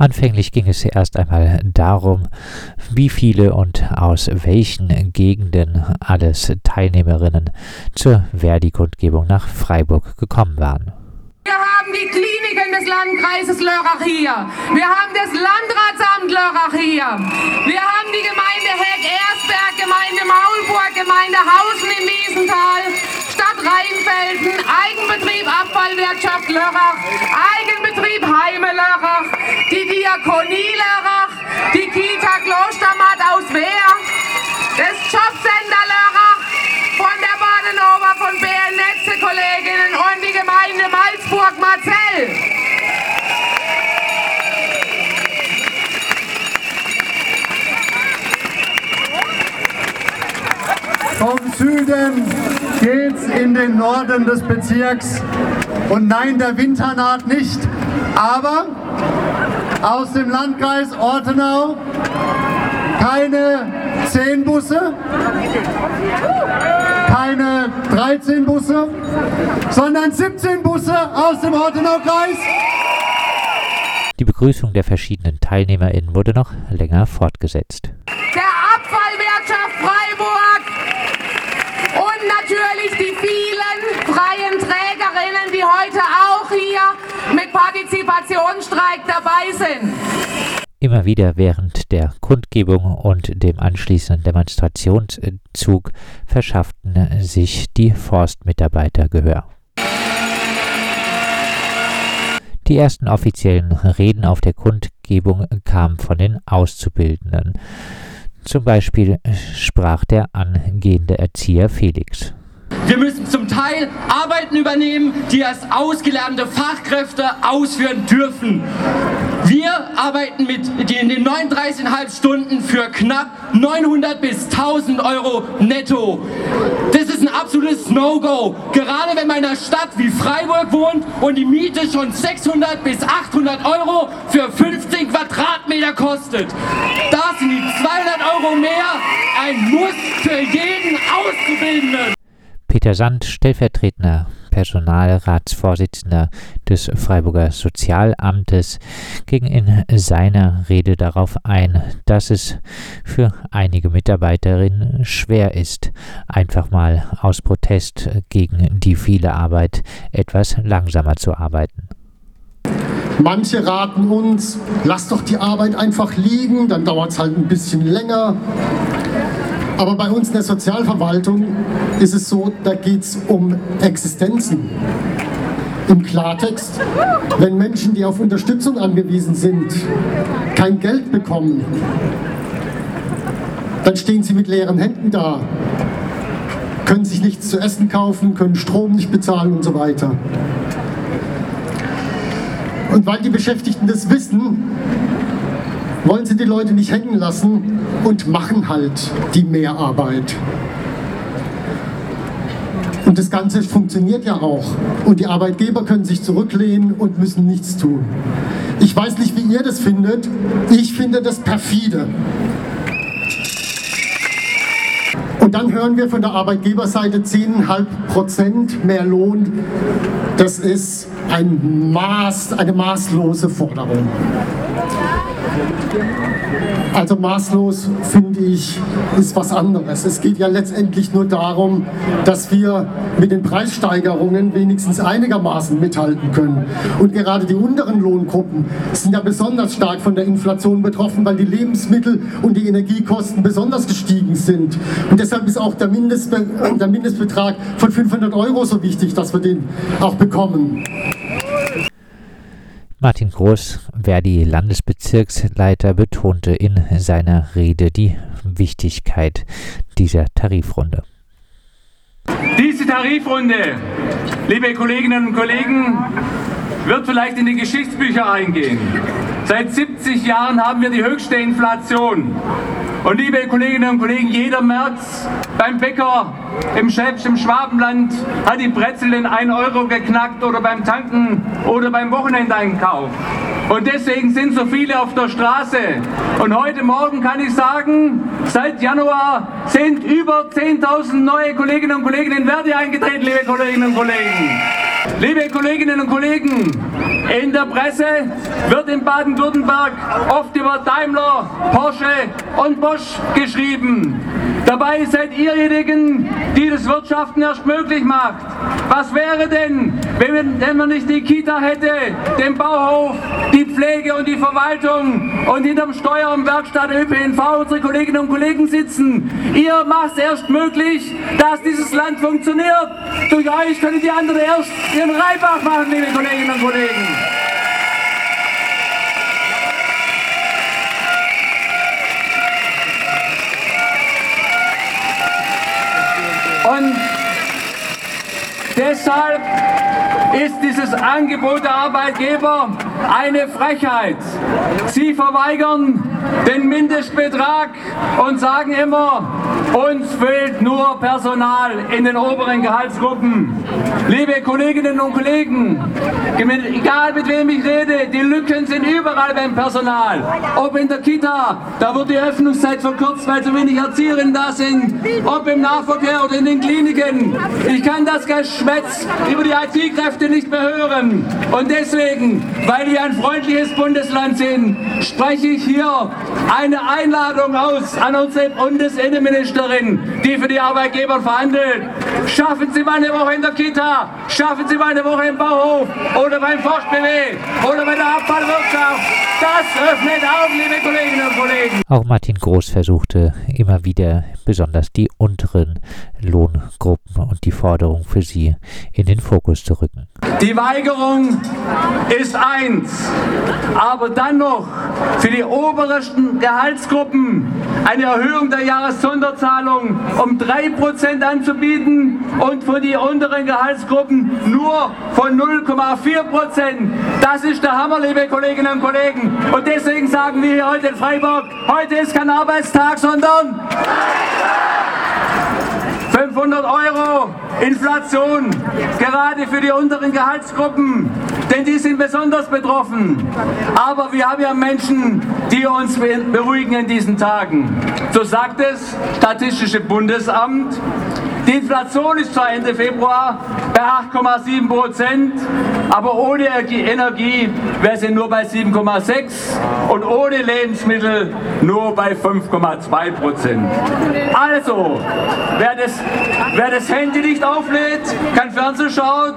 Anfänglich ging es erst einmal darum, wie viele und aus welchen Gegenden alles Teilnehmerinnen zur Verdi-Kundgebung nach Freiburg gekommen waren. Wir haben die Kliniken des Landkreises Lörrach hier. Wir haben das Landratsamt Lörrach hier. Wir haben die Gemeinde Heck-Ersberg, Gemeinde Maulburg, Gemeinde Hausen im Wiesental, Stadt Rheinfelden, Eigenbetrieb Abfallwirtschaft Lörrach, Eigenbetrieb Heime Lörrach, die Diakonie Lörrach, die Kita Klostermatt aus Wehr, das Jobcenter Lörrach, von der Badenova, von BN Netze Kolleginnen und die Gemeinde Malzburg-Marzell. Vom Süden geht's in den Norden des Bezirks. Und nein, der Winter naht nicht. Aber aus dem Landkreis Ortenau keine 10 Busse, keine 13 Busse, sondern 17 Busse aus dem Ortenau-Kreis. Die Begrüßung der verschiedenen TeilnehmerInnen wurde noch länger fortgesetzt. Der Abfallwirtschaft Freiburg und natürlich die vielen freien Trägerinnen, die heute auch hier mit Partizipationsstreik dabei sind. Immer wieder während der Kundgebung und dem anschließenden Demonstrationszug verschafften sich die Forstmitarbeiter Gehör. Die ersten offiziellen Reden auf der Kundgebung kamen von den Auszubildenden. Zum Beispiel sprach der angehende Erzieher Felix. Wir müssen zum Teil Arbeiten übernehmen, die erst ausgelernte Fachkräfte ausführen dürfen. Wir arbeiten mit den 39,5 Stunden für knapp 900 bis 1000 Euro netto. Das ist ein absolutes No-Go. Gerade wenn man in einer Stadt wie Freiburg wohnt und die Miete schon 600 bis 800 Euro für 15 Quadratmeter kostet. Da sind die 200 Euro mehr ein Muss für jeden Auszubildenden. Peter Sand, stellvertretender Personalratsvorsitzender des Freiburger Sozialamtes, ging in seiner Rede darauf ein, dass es für einige Mitarbeiterinnen schwer ist, einfach mal aus Protest gegen die viele Arbeit etwas langsamer zu arbeiten. Manche raten uns, lass doch die Arbeit einfach liegen, dann dauert es halt ein bisschen länger. Aber bei uns in der Sozialverwaltung ist es so, da geht es um Existenzen. Im Klartext, wenn Menschen, die auf Unterstützung angewiesen sind, kein Geld bekommen, dann stehen sie mit leeren Händen da, können sich nichts zu essen kaufen, können Strom nicht bezahlen und so weiter. Und weil die Beschäftigten das wissen, wollen sie die Leute nicht hängen lassen und machen halt die Mehrarbeit. Und das Ganze funktioniert ja auch. Und die Arbeitgeber können sich zurücklehnen und müssen nichts tun. Ich weiß nicht, wie ihr das findet. Ich finde das perfide. Und dann hören wir von der Arbeitgeberseite 10,5 Prozent mehr Lohn. Das ist ein Maß, eine maßlose Forderung. Also maßlos finde ich, ist was anderes. Es geht ja letztendlich nur darum, dass wir mit den Preissteigerungen wenigstens einigermaßen mithalten können. Und gerade die unteren Lohngruppen sind ja besonders stark von der Inflation betroffen, weil die Lebensmittel und die Energiekosten besonders gestiegen sind. Und deshalb ist auch der, Mindestbe der Mindestbetrag von 500 Euro so wichtig, dass wir den auch bekommen. Martin Groß, Verdi-Landesbezirksleiter, betonte in seiner Rede die Wichtigkeit dieser Tarifrunde. Diese Tarifrunde, liebe Kolleginnen und Kollegen, wird vielleicht in die Geschichtsbücher eingehen. Seit 70 Jahren haben wir die höchste Inflation. Und liebe Kolleginnen und Kollegen, jeder März beim Bäcker im Schäbsch im Schwabenland hat die Brezel in 1 Euro geknackt oder beim Tanken oder beim Wochenendeinkauf. Und deswegen sind so viele auf der Straße. Und heute Morgen kann ich sagen, seit Januar sind über 10.000 neue Kolleginnen und Kollegen in Verdi eingetreten, liebe Kolleginnen und Kollegen. Liebe Kolleginnen und Kollegen, In der Presse wird in Baden-Württemberg oft über Daimler, Porsche und Bosch geschrieben. Dabei seid ihrjenigen, die das Wirtschaften erst möglich macht. Was wäre denn, wenn, wenn man nicht die Kita hätte, den Bauhof, die Pflege und die Verwaltung und hinterm Steuer- und Werkstatt ÖPNV unsere Kolleginnen und Kollegen sitzen? Ihr macht es erst möglich, dass dieses Land funktioniert. Durch euch können die anderen erst ihren Reibach machen, liebe Kolleginnen und Kollegen. Und deshalb ist dieses Angebot der Arbeitgeber eine Frechheit. Sie verweigern den Mindestbetrag und sagen immer, uns fehlt nur Personal in den oberen Gehaltsgruppen. Liebe Kolleginnen und Kollegen, egal mit wem ich rede, die Lücken sind überall beim Personal. Ob in der Kita, da wird die Öffnungszeit verkürzt, weil zu wenig Erzieherinnen da sind. Ob im Nahverkehr oder in den Kliniken. Ich kann das Geschwätz über die IT-Kräfte nicht mehr hören. Und deswegen, weil wir ein freundliches Bundesland sind, spreche ich hier eine Einladung aus an unsere Bundesinnenministerin, die für die Arbeitgeber verhandelt. Schaffen Sie mal eine Woche in der Kita, schaffen Sie mal eine Woche im Bauhof oder beim Forst-BW oder bei der Abfallwirtschaft. Das öffnet Augen, liebe Kolleginnen und Kollegen. Auch Martin Groß versuchte immer wieder besonders die unteren Lohngruppen und die Forderung für sie in den Fokus zu rücken. Die Weigerung ist eins, aber dann noch für die obersten Gehaltsgruppen eine Erhöhung der Jahressonderzahlung um 3% anzubieten und für die unteren Gehaltsgruppen nur von 0,4%. Das ist der Hammer, liebe Kolleginnen und Kollegen. Und deswegen sagen wir hier heute in Freiburg, heute ist kein Arbeitstag, sondern 500 Euro Inflation, gerade für die unteren Gehaltsgruppen, denn die sind besonders betroffen. Aber wir haben ja Menschen, die uns beruhigen in diesen Tagen. So sagt es Statistische Bundesamt. Die Inflation ist zwar Ende Februar bei 8,7 Prozent, aber ohne Energie wäre sie nur bei 7,6 und ohne Lebensmittel nur bei 5,2 Prozent. Also, wer das, wer das Handy nicht auflädt, kein Fernsehen schaut,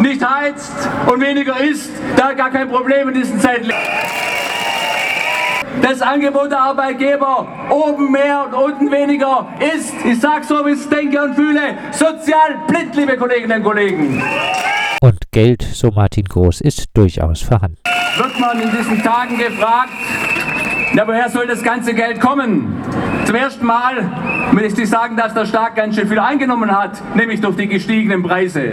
nicht heizt und weniger isst, da hat gar kein Problem in diesen Zeiten. Das Angebot der Arbeitgeber, oben mehr und unten weniger, ist, ich sage so, wie ich es denke und fühle, sozial blind, liebe Kolleginnen und Kollegen. Und Geld, so Martin Groß, ist durchaus vorhanden. Wird man in diesen Tagen gefragt, na, woher soll das ganze Geld kommen? Zum ersten Mal möchte ich sagen, dass der Staat ganz schön viel eingenommen hat, nämlich durch die gestiegenen Preise.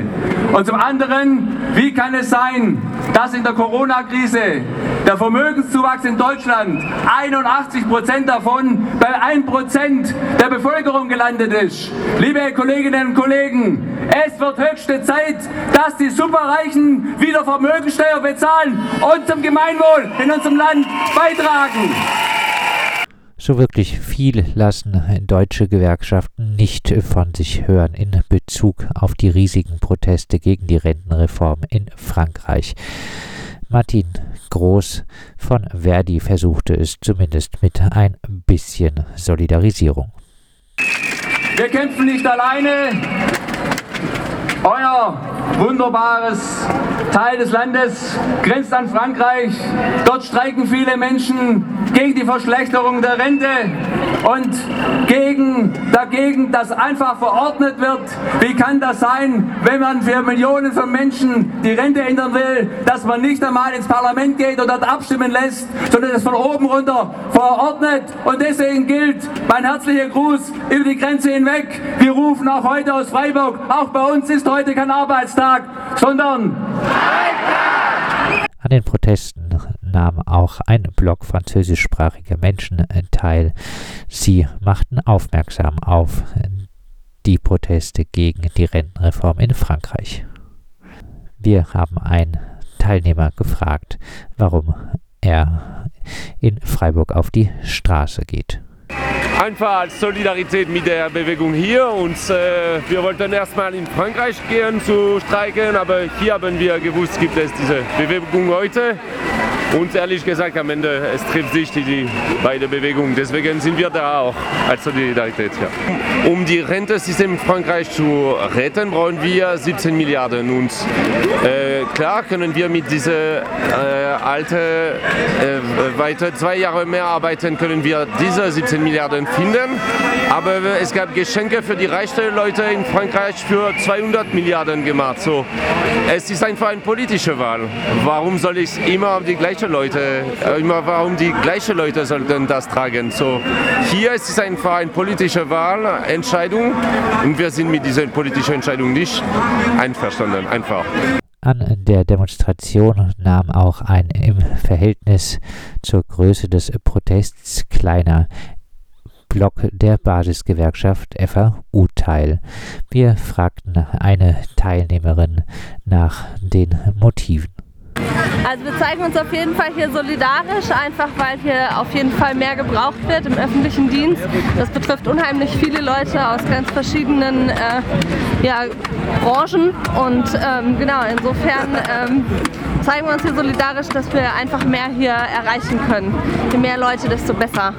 Und zum anderen, wie kann es sein, dass in der Corona-Krise der Vermögenszuwachs in Deutschland 81 Prozent davon bei 1 Prozent der Bevölkerung gelandet ist? Liebe Kolleginnen und Kollegen, es wird höchste Zeit, dass die Superreichen wieder Vermögensteuer bezahlen und zum Gemeinwohl in unserem Land beitragen. So wirklich viel lassen deutsche Gewerkschaften nicht von sich hören in Bezug auf die riesigen Proteste gegen die Rentenreform in Frankreich. Martin Groß von Verdi versuchte es zumindest mit ein bisschen Solidarisierung. Wir kämpfen nicht alleine. Euer wunderbares Teil des Landes grenzt an Frankreich. Dort streiken viele Menschen gegen die Verschlechterung der Rente und gegen, dagegen, dass einfach verordnet wird, wie kann das sein, wenn man für Millionen von Menschen die Rente ändern will, dass man nicht einmal ins Parlament geht und dort abstimmen lässt, sondern es von oben runter verordnet. Und deswegen gilt mein herzlicher Gruß über die Grenze hinweg. Wir rufen auch heute aus Freiburg, auch bei uns ist heute kein Arbeitstag, sondern an den Protesten nahm auch ein Block französischsprachiger Menschen teil. Sie machten aufmerksam auf die Proteste gegen die Rentenreform in Frankreich. Wir haben einen Teilnehmer gefragt, warum er in Freiburg auf die Straße geht. Einfach als Solidarität mit der Bewegung hier. Und äh, wir wollten erstmal in Frankreich gehen zu streiken, aber hier haben wir gewusst, gibt es diese Bewegung heute. Und ehrlich gesagt, am Ende, es trifft sich die, die beide Bewegungen. Deswegen sind wir da auch als Solidarität. Ja. Um die Rentesystem in Frankreich zu retten, brauchen wir 17 Milliarden. Und äh, klar können wir mit dieser äh, alten, äh, weiter zwei Jahre mehr arbeiten, können wir diese 17 Milliarden finden. Aber es gab Geschenke für die reichen Leute in Frankreich für 200 Milliarden gemacht. So, es ist einfach eine politische Wahl. Warum soll ich immer die gleiche gleiche Leute, äh, immer warum die gleichen Leute sollten das tragen. So, hier ist es einfach eine politische Wahlentscheidung und wir sind mit dieser politischen Entscheidung nicht einverstanden, einfach. An der Demonstration nahm auch ein im Verhältnis zur Größe des Protests kleiner Block der Basisgewerkschaft FAU teil. Wir fragten eine Teilnehmerin nach den Motiven. Also wir zeigen uns auf jeden Fall hier solidarisch, einfach weil hier auf jeden Fall mehr gebraucht wird im öffentlichen Dienst. Das betrifft unheimlich viele Leute aus ganz verschiedenen äh, ja, Branchen und ähm, genau, insofern ähm, zeigen wir uns hier solidarisch, dass wir einfach mehr hier erreichen können. Je mehr Leute, desto besser.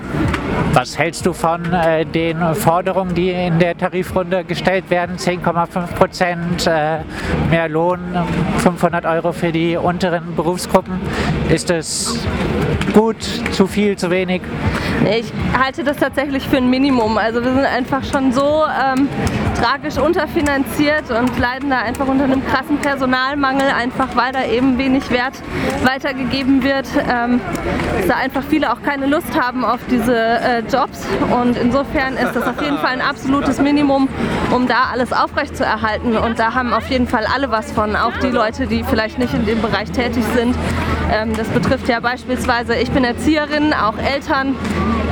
Was hältst du von äh, den Forderungen, die in der Tarifrunde gestellt werden? 10,5 Prozent äh, mehr Lohn, 500 Euro für die unteren Berufsgruppen. Ist das gut, zu viel, zu wenig? Ich halte das tatsächlich für ein Minimum. Also wir sind einfach schon so ähm, tragisch unterfinanziert und leiden da einfach unter einem krassen Personalmangel, einfach weil da eben wenig Wert weitergegeben wird. Ähm, da einfach viele auch keine Lust haben auf diese äh, Jobs und insofern ist das auf jeden Fall ein absolutes Minimum, um da alles aufrechtzuerhalten und da haben auf jeden Fall alle was von, auch die Leute, die vielleicht nicht in dem Bereich tätig sind. Ähm, das betrifft ja beispielsweise, ich bin Erzieherin, auch Eltern.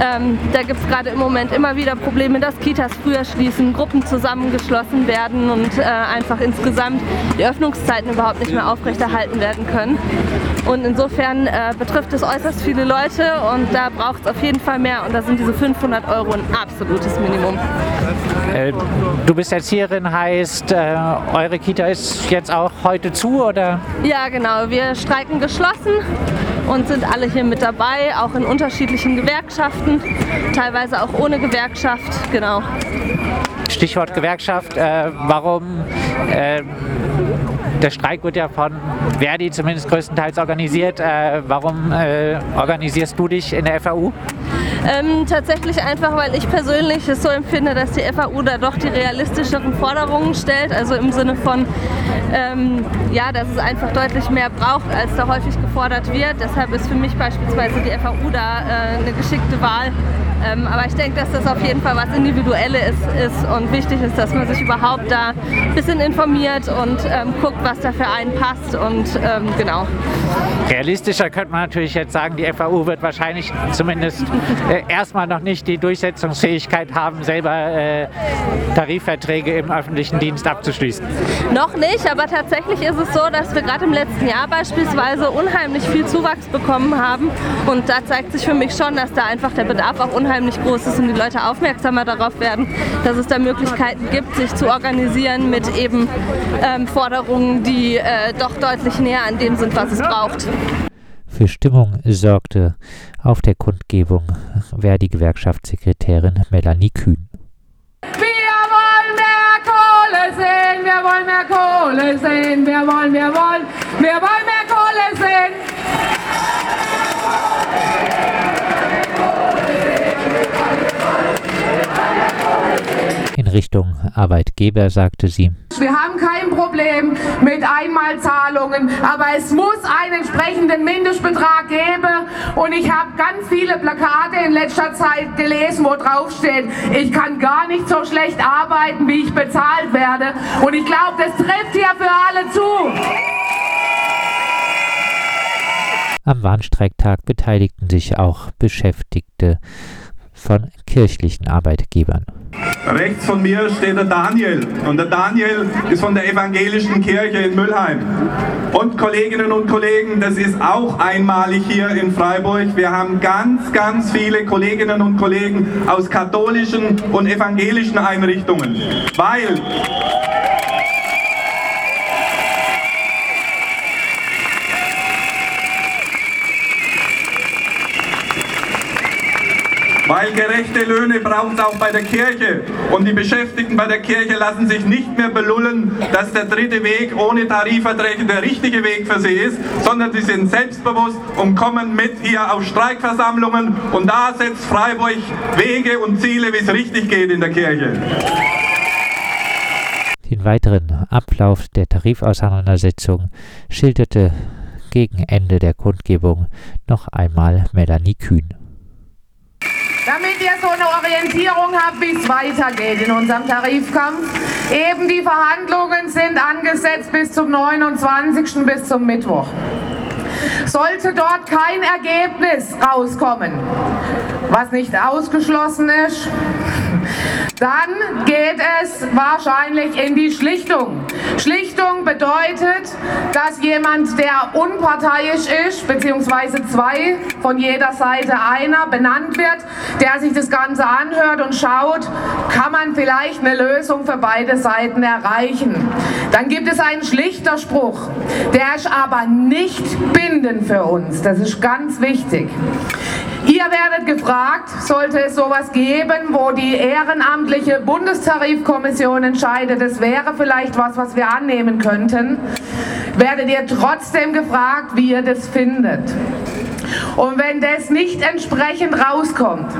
Ähm, da gibt es gerade im Moment immer wieder Probleme, dass Kitas früher schließen, Gruppen zusammengeschlossen werden und äh, einfach insgesamt die Öffnungszeiten überhaupt nicht mehr aufrechterhalten werden können. Und insofern äh, betrifft es äußerst viele Leute und da braucht es auf jeden Fall mehr und da sind diese 500 Euro ein absolutes Minimum. Äh, du bist Erzieherin, heißt äh, eure Kita ist jetzt auch heute zu oder? Ja genau, wir streiken geschlossen und sind alle hier mit dabei, auch in unterschiedlichen Gewerkschaften, teilweise auch ohne Gewerkschaft, genau. Stichwort Gewerkschaft, äh, warum äh, der Streik wird ja von Verdi zumindest größtenteils organisiert. Äh, warum äh, organisierst du dich in der FAU? Ähm, tatsächlich einfach, weil ich persönlich es so empfinde, dass die FAU da doch die realistischeren Forderungen stellt. Also im Sinne von, ähm, ja, dass es einfach deutlich mehr braucht, als da häufig gefordert wird. Deshalb ist für mich beispielsweise die FAU da äh, eine geschickte Wahl. Ähm, aber ich denke, dass das auf jeden Fall was Individuelles ist, ist, und wichtig ist, dass man sich überhaupt da ein bisschen informiert und ähm, guckt, was da für einen passt und ähm, genau. Realistischer könnte man natürlich jetzt sagen, die FAU wird wahrscheinlich zumindest äh, erstmal noch nicht die Durchsetzungsfähigkeit haben, selber äh, Tarifverträge im öffentlichen Dienst abzuschließen. Noch nicht, aber tatsächlich ist es so, dass wir gerade im letzten Jahr beispielsweise unheimlich viel Zuwachs bekommen haben und da zeigt sich für mich schon, dass da einfach der Bedarf auch unheimlich groß ist und die Leute aufmerksamer darauf werden, dass es da Möglichkeiten gibt, sich zu organisieren mit eben ähm, Forderungen, die äh, doch deutlich näher an dem sind, was es braucht. Für Stimmung sorgte auf der Kundgebung Verdi-Gewerkschaftssekretärin Melanie Kühn. Wir wollen mehr Kohle sehen, wir wollen mehr Kohle sehen, wir wollen, wir wollen, wir wollen mehr Kohle sehen. In Richtung Arbeitgeber sagte sie. Wir haben kein Problem mit Einmalzahlungen, aber es muss einen entsprechenden Mindestbetrag geben. Und ich habe ganz viele Plakate in letzter Zeit gelesen, wo drauf steht, ich kann gar nicht so schlecht arbeiten, wie ich bezahlt werde. Und ich glaube, das trifft hier für alle zu. Am Warnstreiktag beteiligten sich auch Beschäftigte von kirchlichen Arbeitgebern. Rechts von mir steht der Daniel und der Daniel ist von der evangelischen Kirche in Müllheim. Und Kolleginnen und Kollegen, das ist auch einmalig hier in Freiburg. Wir haben ganz, ganz viele Kolleginnen und Kollegen aus katholischen und evangelischen Einrichtungen, weil Weil gerechte Löhne braucht es auch bei der Kirche. Und die Beschäftigten bei der Kirche lassen sich nicht mehr belullen, dass der dritte Weg ohne Tarifverträge der richtige Weg für sie ist, sondern sie sind selbstbewusst und kommen mit hier auf Streikversammlungen. Und da setzt Freiburg Wege und Ziele, wie es richtig geht in der Kirche. Den weiteren Ablauf der Tarifauseinandersetzung schilderte gegen Ende der Kundgebung noch einmal Melanie Kühn. Damit ihr so eine Orientierung habt, wie es weitergeht in unserem Tarifkampf. Eben die Verhandlungen sind angesetzt bis zum 29. bis zum Mittwoch. Sollte dort kein Ergebnis rauskommen, was nicht ausgeschlossen ist, dann geht es wahrscheinlich in die Schlichtung. Schlichtung bedeutet, dass jemand, der unparteiisch ist, beziehungsweise zwei, von jeder Seite einer, benannt wird, der sich das Ganze anhört und schaut, kann man vielleicht eine Lösung für beide Seiten erreichen. Dann gibt es einen Schlichterspruch, der ist aber nicht bindend für uns. Das ist ganz wichtig. Ihr werdet gefragt, sollte es sowas geben, wo die ehrenamtliche Bundestarifkommission entscheidet, es wäre vielleicht was, was wir annehmen könnten, werdet ihr trotzdem gefragt, wie ihr das findet. Und wenn das nicht entsprechend rauskommt,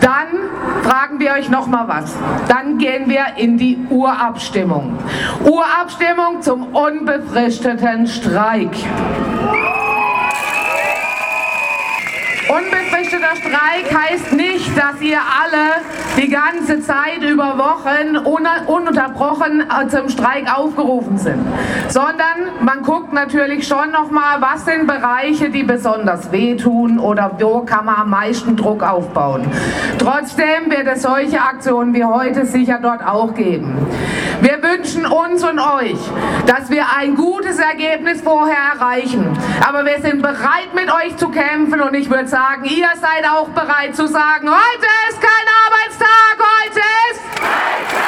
dann fragen wir euch noch mal was. Dann gehen wir in die Urabstimmung. Urabstimmung zum unbefristeten Streik. Unbefristeter Streik heißt nicht, dass ihr alle die ganze Zeit über Wochen ununterbrochen äh, zum Streik aufgerufen sind, sondern man guckt natürlich schon nochmal, was sind Bereiche, die besonders wehtun oder wo kann man am meisten Druck aufbauen. Trotzdem wird es solche Aktionen wie heute sicher dort auch geben wünschen uns und euch, dass wir ein gutes Ergebnis vorher erreichen. Aber wir sind bereit, mit euch zu kämpfen und ich würde sagen, ihr seid auch bereit zu sagen, heute ist kein Arbeitstag, heute ist... Freitag!